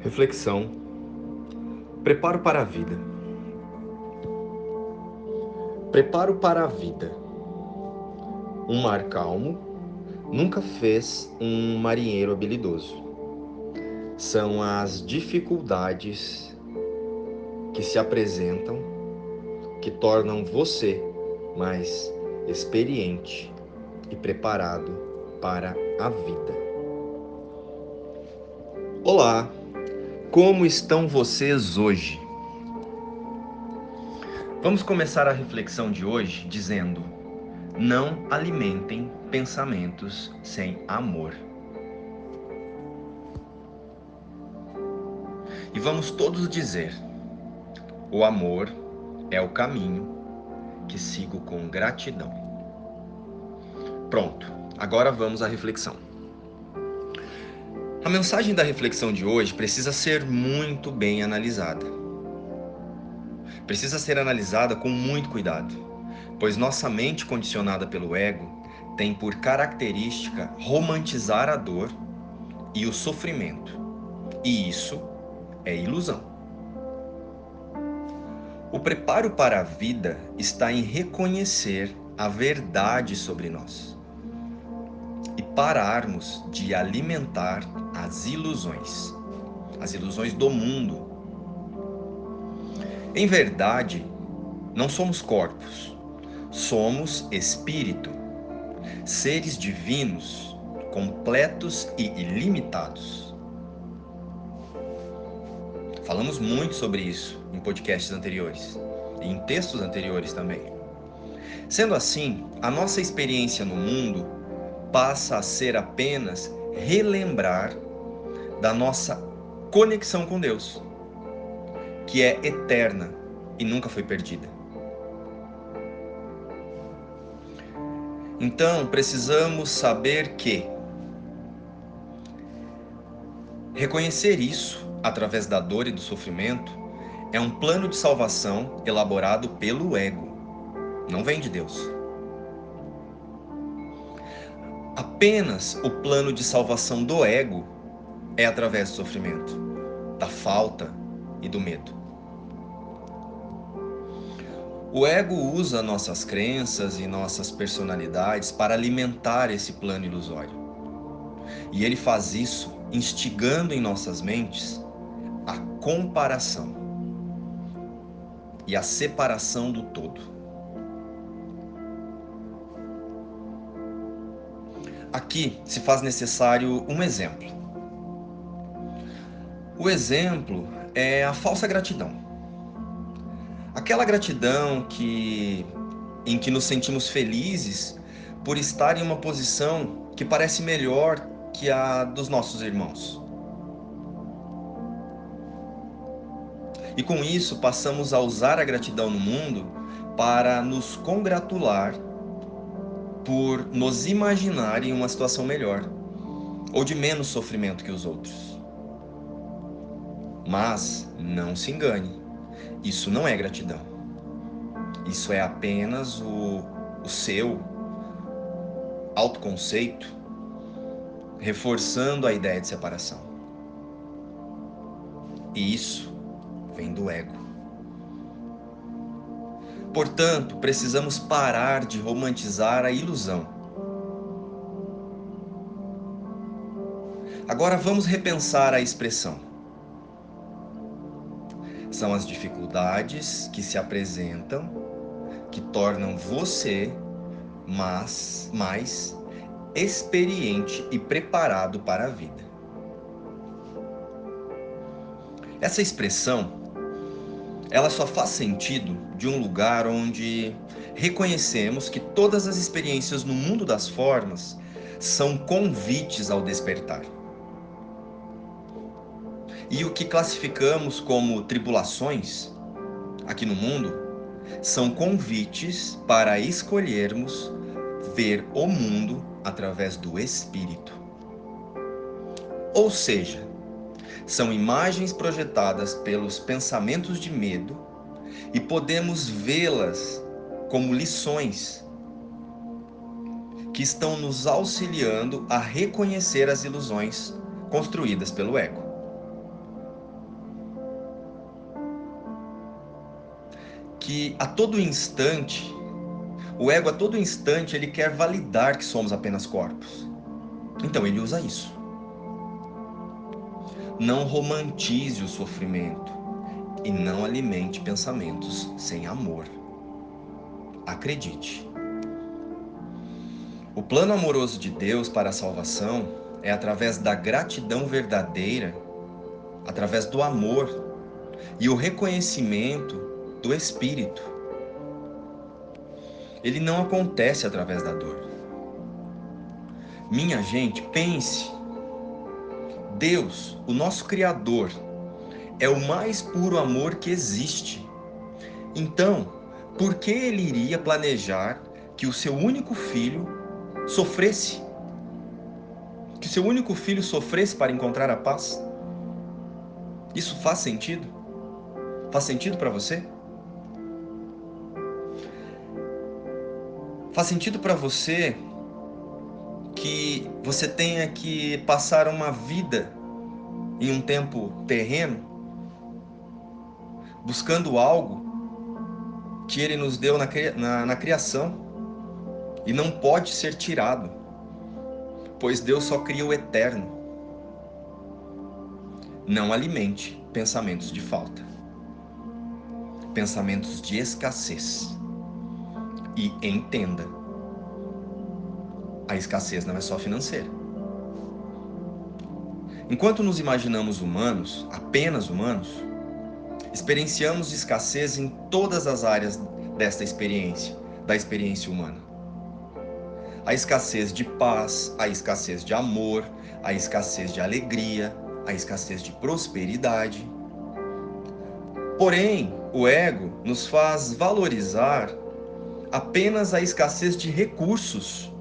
Reflexão. Preparo para a vida. Preparo para a vida. Um mar calmo nunca fez um marinheiro habilidoso. São as dificuldades que se apresentam que tornam você mais experiente e preparado para a vida. Olá! Como estão vocês hoje? Vamos começar a reflexão de hoje dizendo: não alimentem pensamentos sem amor. E vamos todos dizer: o amor é o caminho que sigo com gratidão. Pronto, agora vamos à reflexão. A mensagem da reflexão de hoje precisa ser muito bem analisada. Precisa ser analisada com muito cuidado, pois nossa mente condicionada pelo ego tem por característica romantizar a dor e o sofrimento. E isso é ilusão. O preparo para a vida está em reconhecer a verdade sobre nós e pararmos de alimentar as ilusões, as ilusões do mundo. Em verdade, não somos corpos, somos espírito, seres divinos, completos e ilimitados. Falamos muito sobre isso em podcasts anteriores e em textos anteriores também. Sendo assim, a nossa experiência no mundo passa a ser apenas relembrar da nossa conexão com Deus, que é eterna e nunca foi perdida. Então, precisamos saber que reconhecer isso através da dor e do sofrimento é um plano de salvação elaborado pelo ego, não vem de Deus. Apenas o plano de salvação do ego é através do sofrimento, da falta e do medo. O ego usa nossas crenças e nossas personalidades para alimentar esse plano ilusório. E ele faz isso instigando em nossas mentes a comparação e a separação do todo. Aqui se faz necessário um exemplo. O exemplo é a falsa gratidão. Aquela gratidão que em que nos sentimos felizes por estar em uma posição que parece melhor que a dos nossos irmãos. E com isso passamos a usar a gratidão no mundo para nos congratular por nos imaginar em uma situação melhor ou de menos sofrimento que os outros. Mas não se engane, isso não é gratidão. Isso é apenas o, o seu autoconceito reforçando a ideia de separação. E isso vem do ego. Portanto, precisamos parar de romantizar a ilusão. Agora vamos repensar a expressão. São as dificuldades que se apresentam que tornam você mais, mais experiente e preparado para a vida. Essa expressão ela só faz sentido de um lugar onde reconhecemos que todas as experiências no mundo das formas são convites ao despertar. E o que classificamos como tribulações aqui no mundo são convites para escolhermos ver o mundo através do espírito. Ou seja, são imagens projetadas pelos pensamentos de medo e podemos vê-las como lições que estão nos auxiliando a reconhecer as ilusões construídas pelo ego. Que a todo instante, o ego a todo instante, ele quer validar que somos apenas corpos. Então ele usa isso. Não romantize o sofrimento e não alimente pensamentos sem amor. Acredite. O plano amoroso de Deus para a salvação é através da gratidão verdadeira, através do amor e o reconhecimento do Espírito. Ele não acontece através da dor. Minha gente, pense. Deus, o nosso Criador, é o mais puro amor que existe. Então, por que ele iria planejar que o seu único filho sofresse? Que seu único filho sofresse para encontrar a paz? Isso faz sentido? Faz sentido para você? Faz sentido para você que você tenha que passar uma vida em um tempo terreno buscando algo que Ele nos deu na, na, na criação e não pode ser tirado, pois Deus só cria o eterno. Não alimente pensamentos de falta, pensamentos de escassez. E entenda: a escassez não é só financeira. Enquanto nos imaginamos humanos, apenas humanos, experienciamos escassez em todas as áreas desta experiência, da experiência humana. A escassez de paz, a escassez de amor, a escassez de alegria, a escassez de prosperidade. Porém, o ego nos faz valorizar apenas a escassez de recursos,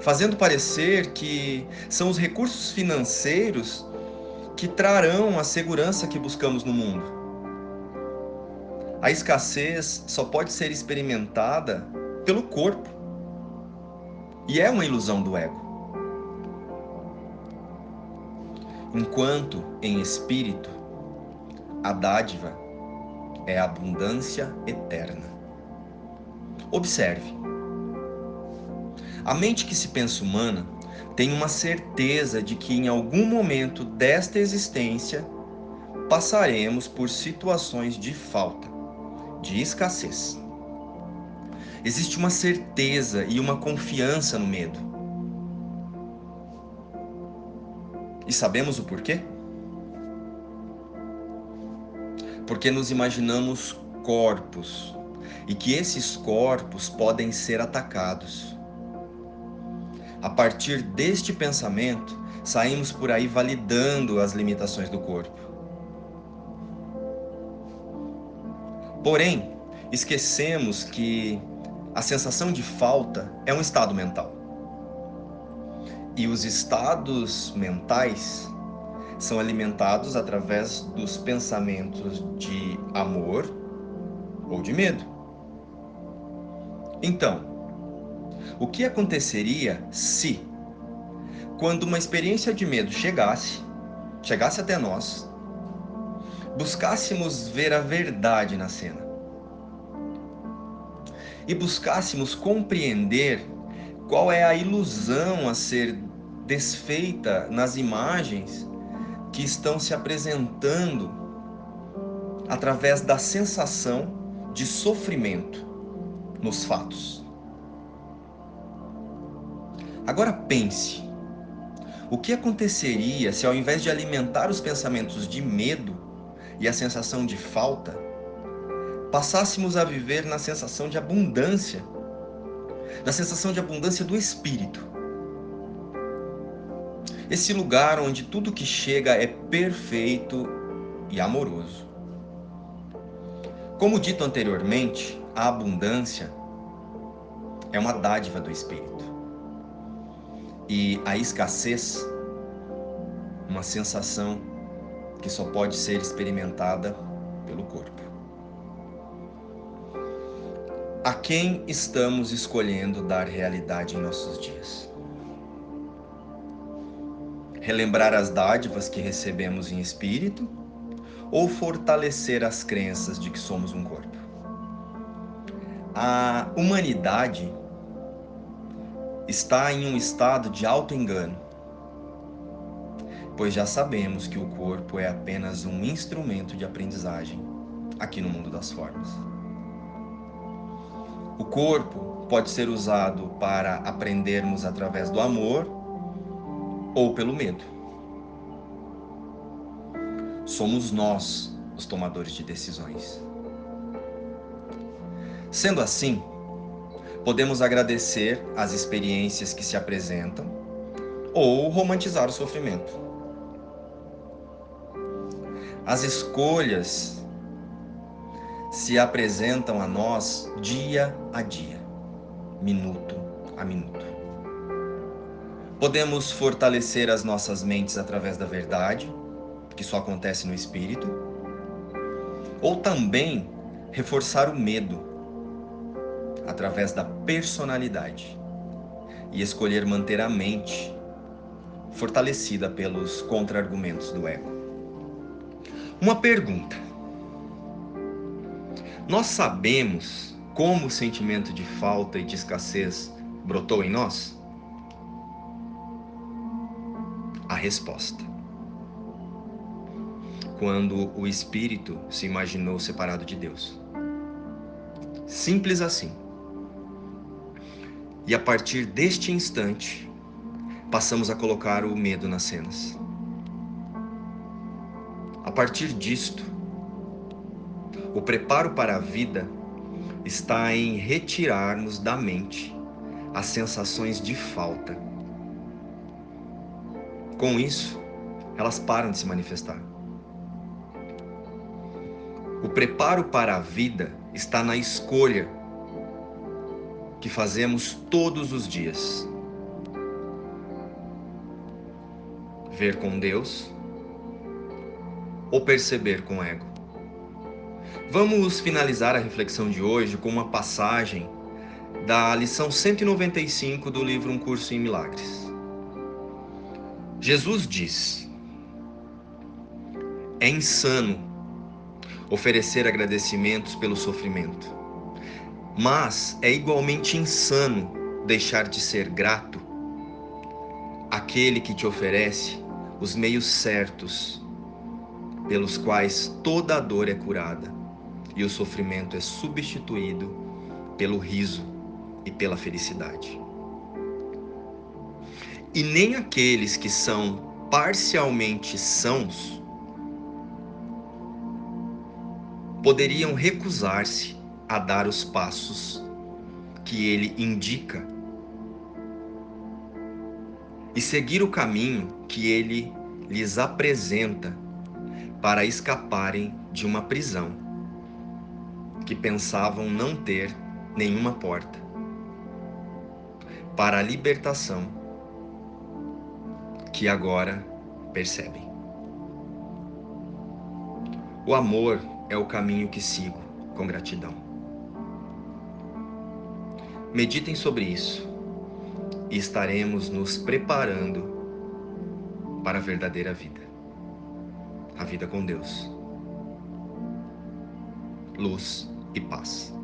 fazendo parecer que são os recursos financeiros que trarão a segurança que buscamos no mundo. A escassez só pode ser experimentada pelo corpo. E é uma ilusão do ego. Enquanto em espírito, a dádiva é a abundância eterna. Observe. A mente que se pensa humana tenho uma certeza de que em algum momento desta existência passaremos por situações de falta, de escassez. Existe uma certeza e uma confiança no medo. E sabemos o porquê? Porque nos imaginamos corpos e que esses corpos podem ser atacados. A partir deste pensamento, saímos por aí validando as limitações do corpo. Porém, esquecemos que a sensação de falta é um estado mental. E os estados mentais são alimentados através dos pensamentos de amor ou de medo. Então, o que aconteceria se, quando uma experiência de medo chegasse, chegasse até nós, buscássemos ver a verdade na cena? E buscássemos compreender qual é a ilusão a ser desfeita nas imagens que estão se apresentando através da sensação de sofrimento nos fatos. Agora pense: o que aconteceria se, ao invés de alimentar os pensamentos de medo e a sensação de falta, passássemos a viver na sensação de abundância, na sensação de abundância do espírito? Esse lugar onde tudo que chega é perfeito e amoroso. Como dito anteriormente, a abundância é uma dádiva do espírito e a escassez, uma sensação que só pode ser experimentada pelo corpo. A quem estamos escolhendo dar realidade em nossos dias? Relembrar as dádivas que recebemos em espírito ou fortalecer as crenças de que somos um corpo? A humanidade está em um estado de auto-engano, pois já sabemos que o corpo é apenas um instrumento de aprendizagem aqui no mundo das formas. O corpo pode ser usado para aprendermos através do amor ou pelo medo. Somos nós os tomadores de decisões. Sendo assim, podemos agradecer as experiências que se apresentam ou romantizar o sofrimento. As escolhas se apresentam a nós dia a dia, minuto a minuto. Podemos fortalecer as nossas mentes através da verdade, que só acontece no espírito, ou também reforçar o medo através da personalidade e escolher manter a mente fortalecida pelos contra-argumentos do ego. Uma pergunta: Nós sabemos como o sentimento de falta e de escassez brotou em nós? A resposta. Quando o espírito se imaginou separado de Deus. Simples assim. E a partir deste instante, passamos a colocar o medo nas cenas. A partir disto, o preparo para a vida está em retirarmos da mente as sensações de falta. Com isso, elas param de se manifestar. O preparo para a vida está na escolha que fazemos todos os dias. Ver com Deus ou perceber com ego. Vamos finalizar a reflexão de hoje com uma passagem da lição 195 do livro Um Curso em Milagres. Jesus diz: É insano oferecer agradecimentos pelo sofrimento mas é igualmente insano deixar de ser grato àquele que te oferece os meios certos pelos quais toda a dor é curada e o sofrimento é substituído pelo riso e pela felicidade. E nem aqueles que são parcialmente sãos poderiam recusar-se a dar os passos que ele indica e seguir o caminho que ele lhes apresenta para escaparem de uma prisão que pensavam não ter nenhuma porta para a libertação que agora percebem. O amor é o caminho que sigo com gratidão. Meditem sobre isso e estaremos nos preparando para a verdadeira vida a vida com Deus. Luz e paz.